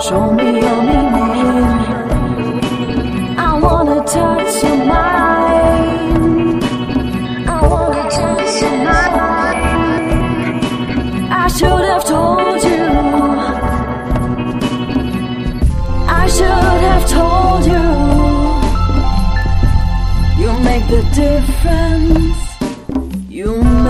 Show me your meaning. I wanna touch your mind. I wanna touch your mind. I should have told you. I should have told you. You make the difference. You make